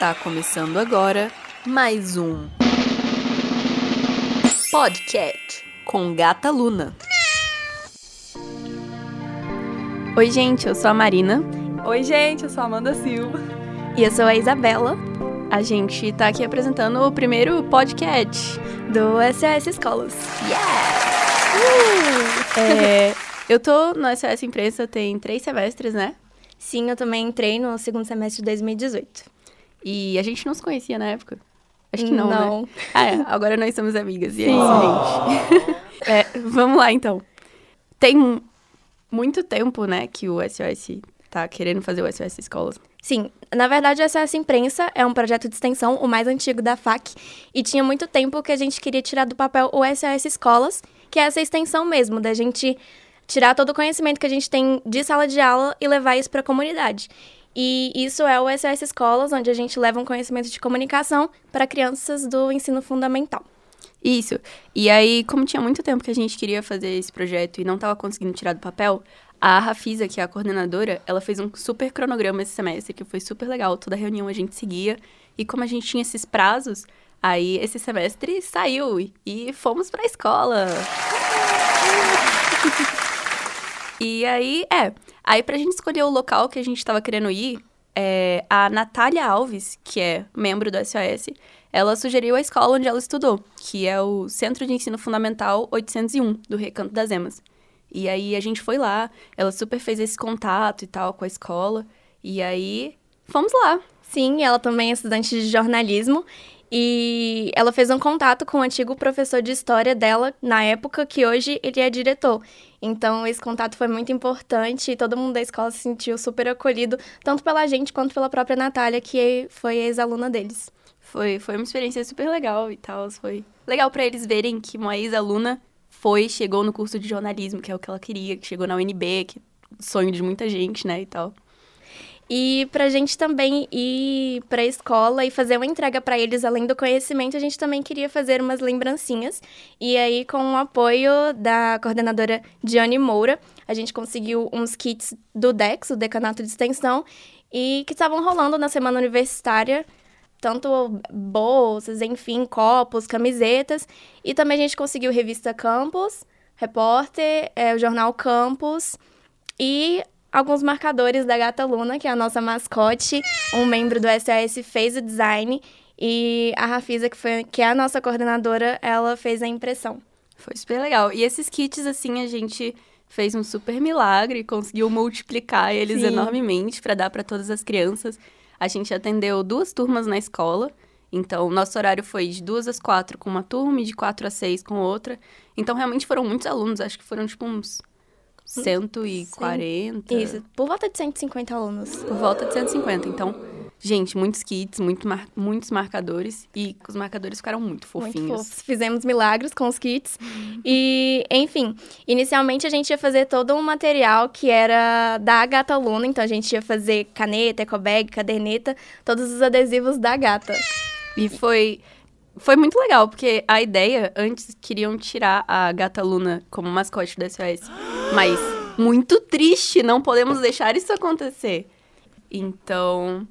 Está começando agora mais um podcast com Gata Luna. Oi, gente, eu sou a Marina Oi, gente, eu sou a Amanda Silva. E eu sou a Isabela, A gente tá aqui apresentando o primeiro podcast. do SOS Escolas. É, eu tô no SOS Imprensa tem três semestres, né? Sim, eu também entrei no segundo semestre de 2018. E a gente não se conhecia na época. Acho que não, Não. né? Ah, é, agora nós somos amigas. E é isso, gente. É, vamos lá, então. Tem muito tempo, né, que o SOS tá querendo fazer o SOS Escolas. Sim, na verdade, o SOS Imprensa é um projeto de extensão, o mais antigo da FAC, e tinha muito tempo que a gente queria tirar do papel o SOS Escolas, que é essa extensão mesmo, da gente tirar todo o conhecimento que a gente tem de sala de aula e levar isso para a comunidade. E isso é o SOS Escolas, onde a gente leva um conhecimento de comunicação para crianças do ensino fundamental. Isso. E aí, como tinha muito tempo que a gente queria fazer esse projeto e não tava conseguindo tirar do papel, a Rafisa, que é a coordenadora, ela fez um super cronograma esse semestre, que foi super legal. Toda reunião a gente seguia. E como a gente tinha esses prazos, aí esse semestre saiu e- fomos pra escola. E aí, é. Aí, pra gente escolher o local que a gente tava querendo ir, é, a Natália Alves, que é membro do SOS, ela sugeriu a escola onde ela estudou, que é o Centro de Ensino Fundamental 801, do Recanto das Emas. E aí a gente foi lá, ela super fez esse contato e tal com a escola, e aí fomos lá. Sim, ela também é estudante de jornalismo e ela fez um contato com o antigo professor de história dela na época que hoje ele é diretor. Então esse contato foi muito importante e todo mundo da escola se sentiu super acolhido, tanto pela gente quanto pela própria Natália, que foi ex-aluna deles. Foi, foi uma experiência super legal e tal. Foi legal pra eles verem que uma ex-aluna foi, chegou no curso de jornalismo, que é o que ela queria, que chegou na UNB, que é sonho de muita gente, né, e tal. E pra gente também ir pra escola e fazer uma entrega pra eles, além do conhecimento, a gente também queria fazer umas lembrancinhas. E aí, com o apoio da coordenadora Diane Moura, a gente conseguiu uns kits do DEX, o Decanato de Extensão, e que estavam rolando na semana universitária. Tanto bolsas, enfim, copos, camisetas. E também a gente conseguiu revista Campus, Repórter, é, o jornal Campus e alguns marcadores da Gata Luna, que é a nossa mascote. Um membro do SOS fez o design e a Rafisa, que, foi, que é a nossa coordenadora, ela fez a impressão. Foi super legal. E esses kits, assim, a gente fez um super milagre, conseguiu multiplicar eles Sim. enormemente pra dar pra todas as crianças. A gente atendeu duas turmas na escola. Então, nosso horário foi de duas às quatro com uma turma e de quatro às seis com outra. Então, realmente foram muitos alunos. Acho que foram, tipo, uns 140. Isso, por volta de 150 alunos. Por volta de 150. Então, gente, muitos kits, muito mar- muitos marcadores. E os marcadores ficaram muito fofinhos. Muito fofos. Fizemos milagres com os kits. E, enfim, inicialmente a gente ia fazer todo um material que era da Gata Luna. Então, a gente ia fazer caneta, ecobag, caderneta, todos os adesivos da Gata. E foi, foi muito legal, porque a ideia, antes queriam tirar a gata Luna como mascote do SOS. Mas muito triste, não podemos deixar isso acontecer. Então,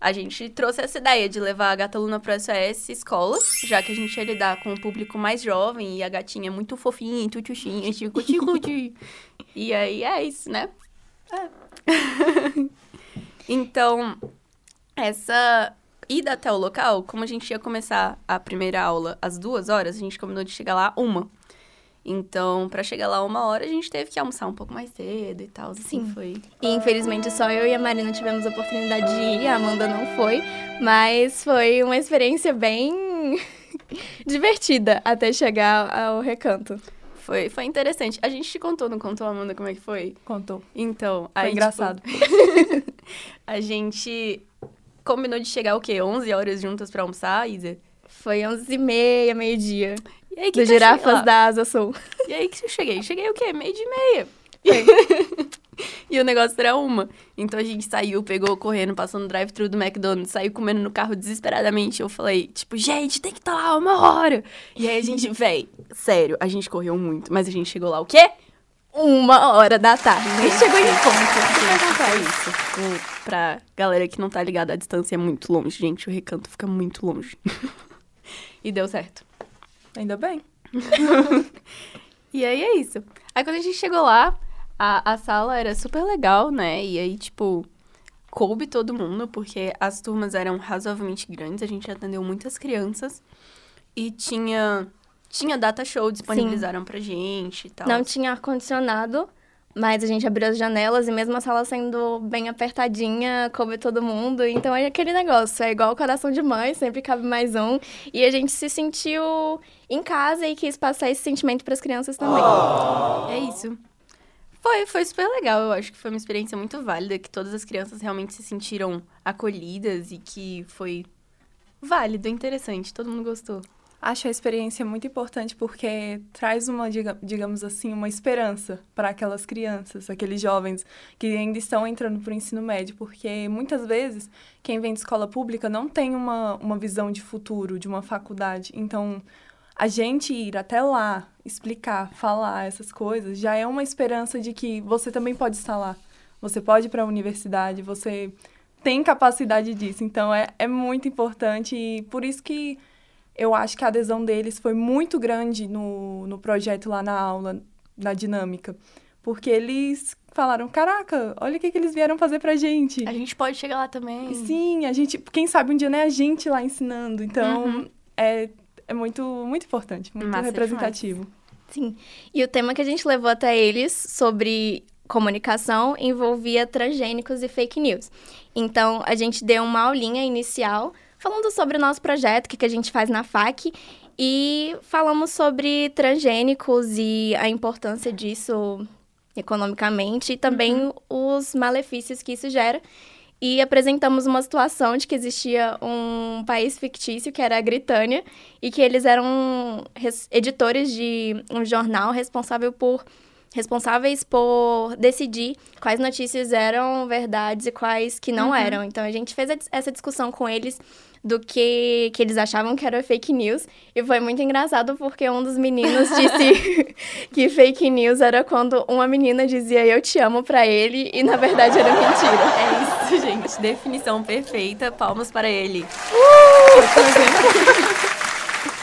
a gente trouxe essa ideia de levar a gata Luna pro SOS escola, já que a gente ia lidar com um público mais jovem e a gatinha é muito fofinha, tutuxinha, tipo, cuti E aí é isso, né? É. então, essa ida até o local, como a gente ia começar a primeira aula às duas horas, a gente combinou de chegar lá uma. Então, pra chegar lá uma hora, a gente teve que almoçar um pouco mais cedo e tal. Assim, Sim. foi. E infelizmente só eu e a Marina tivemos a oportunidade de ir, a Amanda não foi, mas foi uma experiência bem divertida até chegar ao recanto. Foi, foi interessante. A gente te contou, não contou, Amanda, como é que foi? Contou. Então, Foi aí, engraçado. tipo, a gente combinou de chegar o quê? 11 horas juntas pra almoçar, Isa? Foi 11h30, meio-dia, E aí, que do que cheguei Girafas da Asa Sul. E aí que eu cheguei? Cheguei o quê? Meio de meia. E o negócio era uma. Então a gente saiu, pegou correndo, passou no drive-thru do McDonald's, saiu comendo no carro desesperadamente. Eu falei, tipo, gente, tem que estar lá uma hora. E aí a gente, véi, sério, a gente correu muito, mas a gente chegou lá o quê? Uma hora da tarde. Nem chegou em ponto. Gente, foi isso. O, pra galera que não tá ligada, a distância é muito longe, gente. O recanto fica muito longe. e deu certo. Ainda bem. E aí é isso. Aí quando a gente chegou lá, a, a sala era super legal, né? E aí, tipo, coube todo mundo, porque as turmas eram razoavelmente grandes, a gente atendeu muitas crianças. E tinha. Tinha data show, disponibilizaram pra gente e tal. Não tinha ar-condicionado, mas a gente abriu as janelas e mesmo a sala sendo bem apertadinha, coube todo mundo. Então é aquele negócio, é igual o coração de mãe, sempre cabe mais um. E a gente se sentiu em casa e quis passar esse sentimento para as crianças também. É isso. Foi, foi super legal. Eu acho que foi uma experiência muito válida, que todas as crianças realmente se sentiram acolhidas e que foi válido, interessante. Todo mundo gostou. Acho a experiência muito importante porque traz uma, diga- digamos assim, uma esperança para aquelas crianças, aqueles jovens que ainda estão entrando para o ensino médio, porque muitas vezes quem vem de escola pública não tem uma, uma visão de futuro, de uma faculdade. Então, a gente ir até lá, explicar, falar essas coisas, já é uma esperança de que você também pode estar lá. Você pode ir para a universidade, você tem capacidade disso. Então, é, é muito importante e por isso que eu acho que a adesão deles foi muito grande no, no projeto lá na aula, na dinâmica. Porque eles falaram, caraca, olha o que, que eles vieram fazer pra gente. A gente pode chegar lá também. Sim, a gente, quem sabe um dia não é a gente lá ensinando. Então, Uhum. é, é muito, muito importante, muito Massa representativo. Sim. E o tema que a gente levou até eles sobre comunicação envolvia transgênicos e fake news. Então, a gente deu uma aulinha inicial falando sobre o nosso projeto, o que, que a gente faz na FAC, e falamos sobre transgênicos e a importância disso economicamente e também os malefícios que isso gera. E apresentamos uma situação de que existia um país fictício, que era a Britânia, e que eles eram res- editores de um jornal responsável por responsáveis por decidir quais notícias eram verdades e quais que não eram. Então a gente fez essa discussão com eles do que, que eles achavam que era fake news. E foi muito engraçado porque um dos meninos disse que fake news era quando uma menina dizia eu te amo pra ele e na verdade era mentira. É isso, gente. Definição perfeita. Palmas para ele.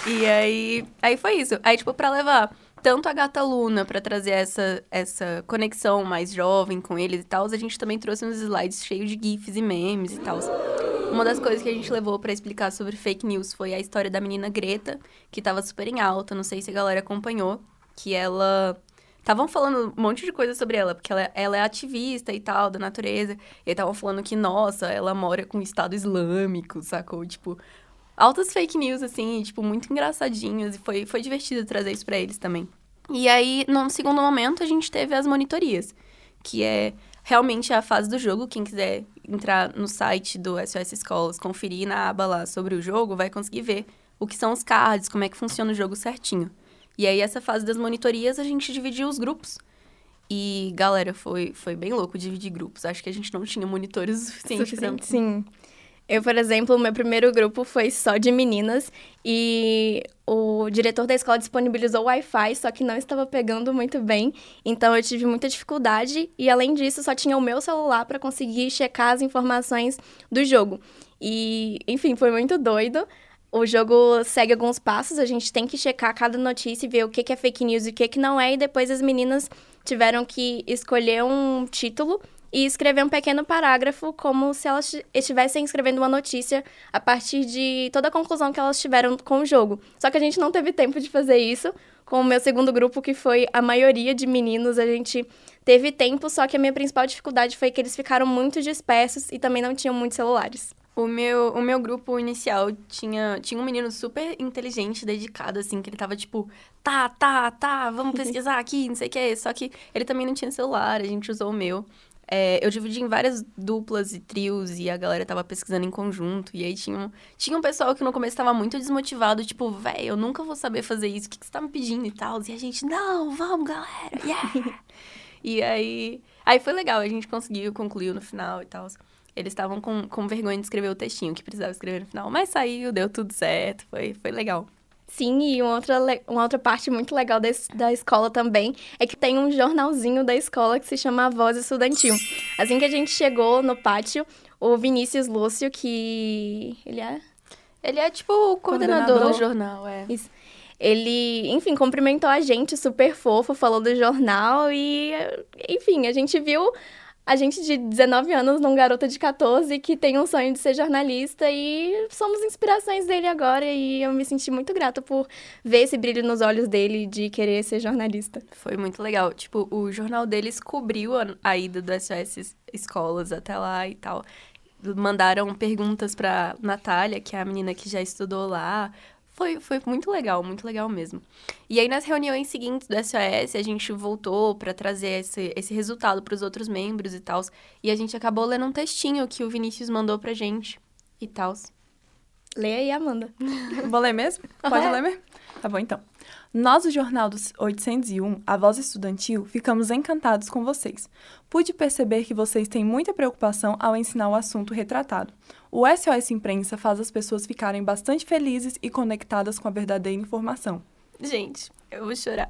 e aí, aí foi isso. Aí, tipo, pra levar tanto a gata Luna pra trazer essa, essa conexão mais jovem com eles e tal, a gente também trouxe uns slides cheios de GIFs e memes e tal. Uma das coisas que a gente levou pra explicar sobre fake news foi a história da menina Greta, que tava super em alta, não sei se a galera acompanhou, que ela Estavam falando um monte de coisa sobre ela, porque ela, ela é ativista e tal, da natureza. E estavam falando que, nossa, ela mora com o Estado Islâmico, sacou? Tipo, altas fake news, assim, tipo, muito engraçadinhas. E foi, foi divertido trazer isso pra eles também. E aí, num segundo momento, a gente teve as monitorias, que é realmente a fase do jogo. Quem quiser entrar no site do SOS Escolas, conferir na aba lá sobre o jogo, vai conseguir ver o que são os cards, como é que funciona o jogo certinho. E aí, essa fase das monitorias, a gente dividiu os grupos. E, galera, foi, foi bem louco dividir grupos. Acho que a gente não tinha monitores o suficiente, pra... Sim. Eu, por exemplo, o meu primeiro grupo foi só de meninas e o diretor da escola disponibilizou Wi-Fi, só que não estava pegando muito bem, então eu tive muita dificuldade e além disso só tinha o meu celular para conseguir checar as informações do jogo. E, enfim, foi muito doido. O jogo segue alguns passos, a gente tem que checar cada notícia e ver o que é fake news e o que não é, e depois as meninas tiveram que escolher um título e escrever um pequeno parágrafo como se elas estivessem escrevendo uma notícia a partir de toda a conclusão que elas tiveram com o jogo. Só que a gente não teve tempo de fazer isso. Com o meu segundo grupo, que foi a maioria de meninos, a gente teve tempo, só que a minha principal dificuldade foi que eles ficaram muito dispersos e também não tinham muitos celulares. O meu, o meu grupo inicial tinha, tinha um menino super inteligente, dedicado, assim, que ele tava tipo, tá, tá, tá, vamos pesquisar aqui, não sei o que. Só que ele também não tinha celular, a gente usou o meu. É, eu dividi em várias duplas e trios e a galera tava pesquisando em conjunto. E aí tinha um, tinha um pessoal que no começo tava muito desmotivado, tipo, véi, eu nunca vou saber fazer isso, o que, que você tá me pedindo e tal. E a gente, não, vamos, galera, yeah! e aí, aí foi legal, a gente conseguiu, concluiu no final e tal. Eles estavam com, com vergonha de escrever o textinho que precisava escrever no final, mas saiu, deu tudo certo, foi, foi legal. Sim, e uma outra, uma outra parte muito legal da, es- da escola também é que tem um jornalzinho da escola que se chama A Voz Estudantil. Assim que a gente chegou no pátio, o Vinícius Lúcio, que ele é Ele é tipo o coordenador, Coordenador. do jornal, é. Ele, enfim, cumprimentou a gente, super fofo, falou do jornal e, enfim, a gente viu a gente de 19 anos num garota de 14 que tem um sonho de ser jornalista e somos inspirações dele agora e eu me senti muito grata por ver esse brilho nos olhos dele de querer ser jornalista. Foi muito legal. Tipo, o jornal deles cobriu a, a ida do SOS Escolas até lá e tal. Mandaram perguntas pra Natália, que é a menina que já estudou lá. Foi, foi muito legal, muito legal mesmo. E aí, nas reuniões seguintes do SOS, a gente voltou pra trazer esse, esse resultado pros outros membros e tal. E a gente acabou lendo um textinho que o Vinícius mandou pra gente e tal. Leia aí, Amanda. Vou ler mesmo? Pode Aham. ler mesmo? Tá bom, então. Nós, do Jornal dos 801, a Voz Estudantil, ficamos encantados com vocês. Pude perceber que vocês têm muita preocupação ao ensinar o assunto retratado. O SOS Imprensa faz as pessoas ficarem bastante felizes e conectadas com a verdadeira informação. Gente, eu vou chorar.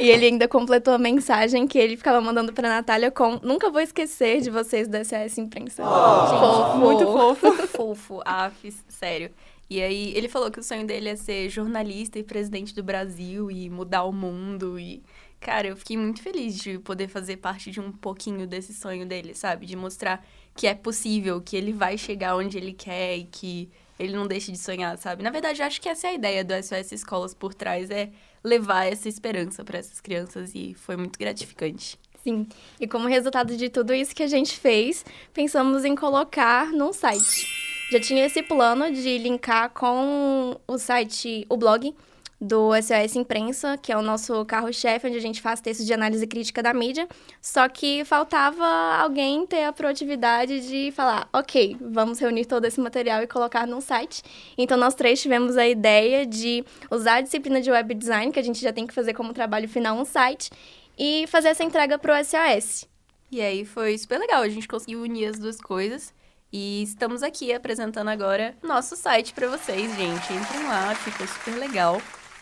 E ele ainda completou a mensagem que ele ficava mandando pra Natália com Nunca vou esquecer de vocês do SOS Imprensa. Fofo. Muito fofo. fofo, af, sério. E aí, ele falou que o sonho dele é ser jornalista e presidente do Brasil e mudar o mundo. E, cara, eu fiquei muito feliz de poder fazer parte de um pouquinho desse sonho dele, sabe? De mostrar que é possível, que ele vai chegar onde ele quer e que ele não deixe de sonhar, sabe? Na verdade, acho que essa é a ideia do SOS Escolas por trás, é levar essa esperança para essas crianças e foi muito gratificante. Sim, e como resultado de tudo isso que a gente fez, pensamos em colocar num site. Já tinha esse plano de linkar com o site, o blog do SOS Imprensa, que é o nosso carro-chefe, onde a gente faz textos de análise crítica da mídia. Só que faltava alguém ter a proatividade de falar, ok, vamos reunir todo esse material e colocar num site. Então, nós três tivemos a ideia de usar a disciplina de web design, que a gente já tem que fazer como trabalho final um site, e fazer essa entrega pro SOS. E aí foi super legal, a gente conseguiu unir as duas coisas. E estamos aqui apresentando agora nosso site pra vocês, gente. Entrem lá, ficou super legal.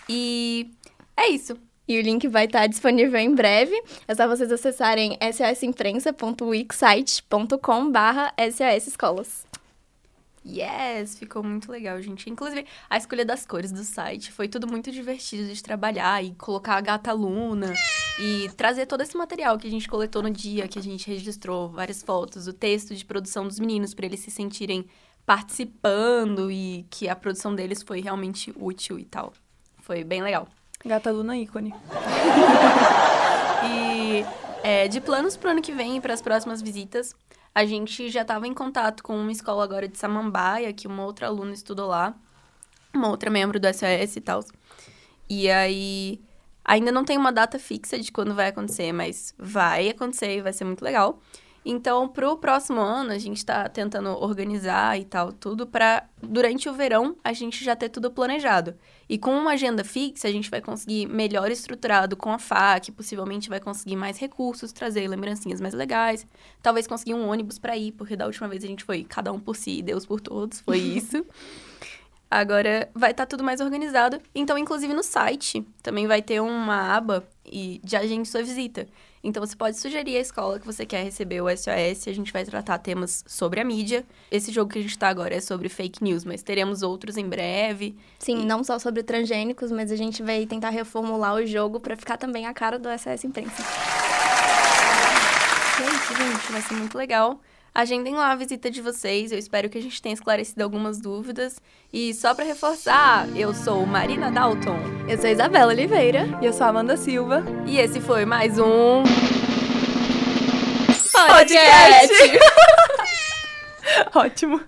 E é isso. E o link vai estar disponível em breve. É só vocês acessarem sosimprensa.wixsite.com barra sosescolas. Yes, ficou muito legal, gente. Inclusive, a escolha das cores do site foi tudo muito divertido de trabalhar e colocar a gata Luna e trazer todo esse material que a gente coletou no dia, que a gente registrou, várias fotos, o texto de produção dos meninos para eles se sentirem participando e que a produção deles foi realmente útil e tal. Foi bem legal. Gata Luna ícone. E é, de planos pro ano que vem e para as próximas visitas, a gente já estava em contato com uma escola agora de Samambaia, que uma outra aluna estudou lá, uma outra membro do SOS e tal. E aí, ainda não tem uma data fixa de quando vai acontecer, mas vai acontecer e vai ser muito legal. Então, pro próximo ano, a gente tá tentando organizar e tal, tudo para durante o verão a gente já ter tudo planejado. E com uma agenda fixa, a gente vai conseguir melhor estruturado com a FAC, possivelmente vai conseguir mais recursos, trazer lembrancinhas mais legais, talvez conseguir um ônibus para ir, porque da última vez a gente foi cada um por si, Deus por todos, foi isso. Agora vai estar tudo mais organizado. Então, inclusive no site também vai ter uma aba e de agende sua visita. Então você pode sugerir a escola que você quer receber o SOS, a gente vai tratar temas sobre a mídia. Esse jogo que a gente tá agora é sobre fake news, mas teremos outros em breve. Sim, não só sobre transgênicos, mas a gente vai tentar reformular o jogo para ficar também a cara do SOS Imprensa. E é isso, gente, vai ser muito legal. Agendem lá a visita de vocês, eu espero que a gente tenha esclarecido algumas dúvidas. E só pra reforçar, eu sou Marina Dalton Eu sou a Isabela Oliveira. E eu sou a Amanda Silva. e esse foi mais um Podcast! Ótimo.